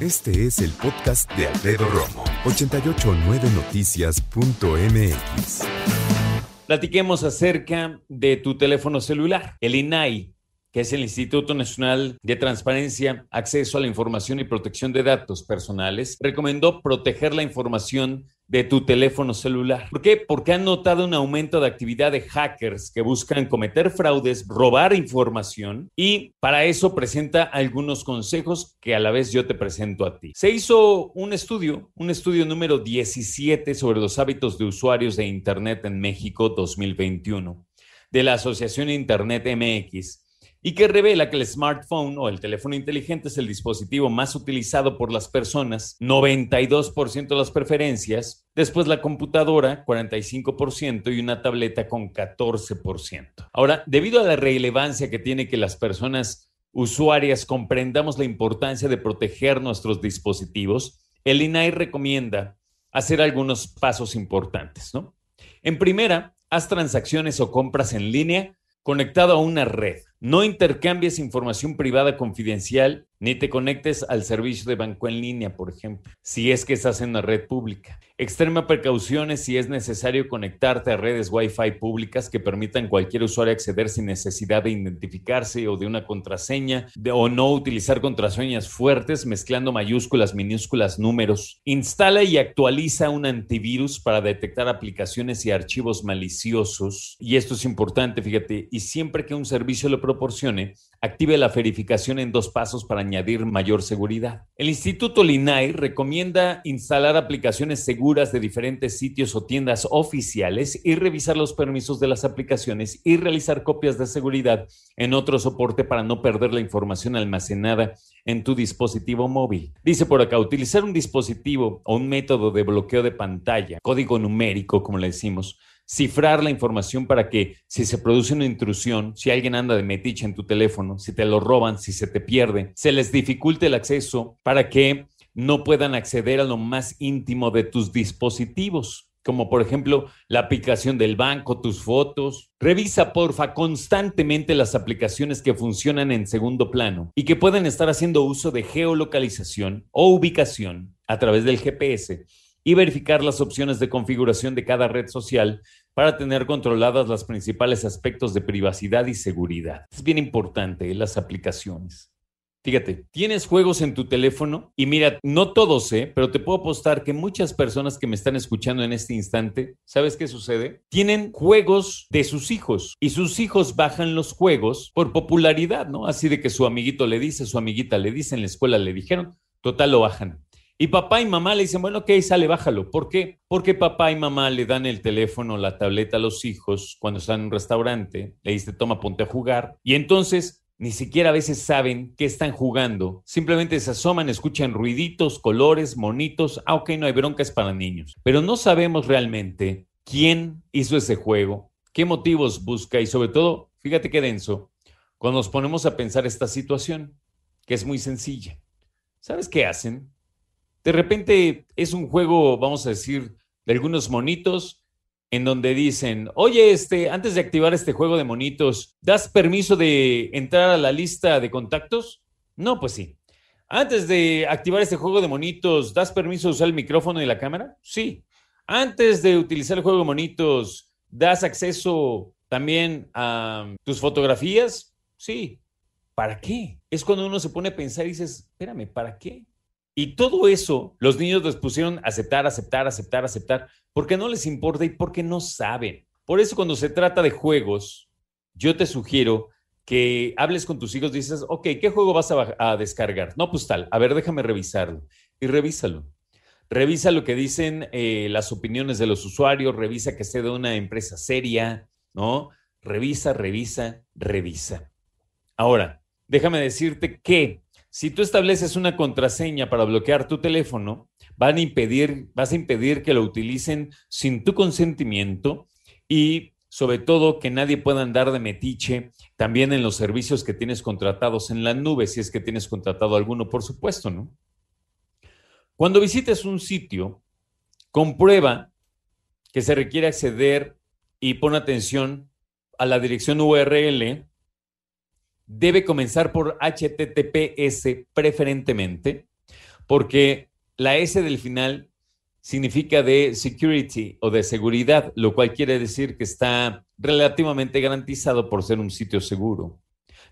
Este es el podcast de Alfredo Romo, 889noticias.mx. Platiquemos acerca de tu teléfono celular. El INAI, que es el Instituto Nacional de Transparencia, Acceso a la Información y Protección de Datos Personales, recomendó proteger la información de tu teléfono celular. ¿Por qué? Porque han notado un aumento de actividad de hackers que buscan cometer fraudes, robar información y para eso presenta algunos consejos que a la vez yo te presento a ti. Se hizo un estudio, un estudio número 17 sobre los hábitos de usuarios de Internet en México 2021 de la Asociación Internet MX y que revela que el smartphone o el teléfono inteligente es el dispositivo más utilizado por las personas, 92% de las preferencias, después la computadora, 45% y una tableta con 14%. Ahora, debido a la relevancia que tiene que las personas usuarias comprendamos la importancia de proteger nuestros dispositivos, el INAI recomienda hacer algunos pasos importantes, ¿no? En primera, haz transacciones o compras en línea conectado a una red. No intercambies información privada confidencial ni te conectes al servicio de banco en línea, por ejemplo, si es que estás en una red pública. Extrema precauciones si es necesario conectarte a redes Wi-Fi públicas que permitan cualquier usuario acceder sin necesidad de identificarse o de una contraseña o no utilizar contraseñas fuertes mezclando mayúsculas, minúsculas, números. Instala y actualiza un antivirus para detectar aplicaciones y archivos maliciosos. Y esto es importante, fíjate, y siempre que un servicio lo proporcione, active la verificación en dos pasos para añadir mayor seguridad. El Instituto Linai recomienda instalar aplicaciones seguras de diferentes sitios o tiendas oficiales y revisar los permisos de las aplicaciones y realizar copias de seguridad en otro soporte para no perder la información almacenada en tu dispositivo móvil. Dice por acá, utilizar un dispositivo o un método de bloqueo de pantalla, código numérico, como le decimos, cifrar la información para que si se produce una intrusión, si alguien anda de metiche en tu teléfono, si te lo roban, si se te pierde, se les dificulte el acceso para que no puedan acceder a lo más íntimo de tus dispositivos, como por ejemplo la aplicación del banco, tus fotos. Revisa, porfa, constantemente las aplicaciones que funcionan en segundo plano y que pueden estar haciendo uso de geolocalización o ubicación a través del GPS y verificar las opciones de configuración de cada red social para tener controladas los principales aspectos de privacidad y seguridad. Es bien importante las aplicaciones. Fíjate, tienes juegos en tu teléfono y mira, no todos sé, pero te puedo apostar que muchas personas que me están escuchando en este instante, ¿sabes qué sucede? Tienen juegos de sus hijos y sus hijos bajan los juegos por popularidad, ¿no? Así de que su amiguito le dice, su amiguita le dice, en la escuela le dijeron, total lo bajan. Y papá y mamá le dicen, bueno, ok, sale, bájalo. ¿Por qué? Porque papá y mamá le dan el teléfono, la tableta a los hijos cuando están en un restaurante, le dice, toma, ponte a jugar. Y entonces ni siquiera a veces saben qué están jugando. Simplemente se asoman, escuchan ruiditos, colores, monitos. Ah, ok, no hay broncas para niños. Pero no sabemos realmente quién hizo ese juego, qué motivos busca y sobre todo, fíjate qué denso, cuando nos ponemos a pensar esta situación, que es muy sencilla. ¿Sabes qué hacen? De repente es un juego, vamos a decir, de algunos monitos en donde dicen, oye, este, antes de activar este juego de monitos, ¿das permiso de entrar a la lista de contactos? No, pues sí. Antes de activar este juego de monitos, ¿das permiso de usar el micrófono y la cámara? Sí. Antes de utilizar el juego de monitos, ¿das acceso también a tus fotografías? Sí. ¿Para qué? Es cuando uno se pone a pensar y dices, espérame, ¿para qué? Y todo eso, los niños les pusieron aceptar, aceptar, aceptar, aceptar, porque no les importa y porque no saben. Por eso cuando se trata de juegos, yo te sugiero que hables con tus hijos, dices, ok, ¿qué juego vas a, descargar? No, pues tal, a ver, déjame revisarlo. Y revísalo. Revisa lo que dicen eh, las opiniones de los usuarios, revisa que sea de una empresa seria, ¿no? Revisa, revisa, revisa. Ahora, déjame decirte que si tú estableces una contraseña para bloquear tu teléfono, van a impedir, vas a impedir que lo utilicen sin tu consentimiento y sobre todo que nadie pueda andar de metiche también en los servicios que tienes contratados en la nube, si es que tienes contratado alguno, por supuesto, ¿no? Cuando visites un sitio, comprueba que se requiere acceder y pon atención a la dirección URL. Debe comenzar por HTTPS preferentemente, porque la S del final significa de security o de seguridad, lo cual quiere decir que está relativamente garantizado por ser un sitio seguro.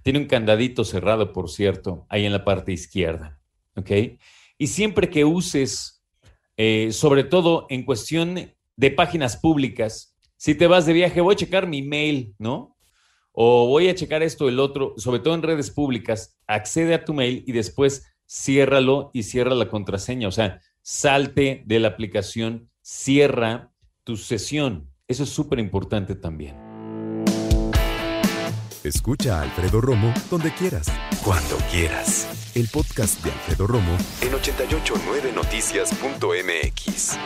Tiene un candadito cerrado, por cierto, ahí en la parte izquierda. ¿Ok? Y siempre que uses, eh, sobre todo en cuestión de páginas públicas, si te vas de viaje, voy a checar mi mail, ¿no? O voy a checar esto el otro, sobre todo en redes públicas, accede a tu mail y después ciérralo y cierra la contraseña. O sea, salte de la aplicación, cierra tu sesión. Eso es súper importante también. Escucha a Alfredo Romo donde quieras. Cuando quieras. El podcast de Alfredo Romo en 889noticias.mx.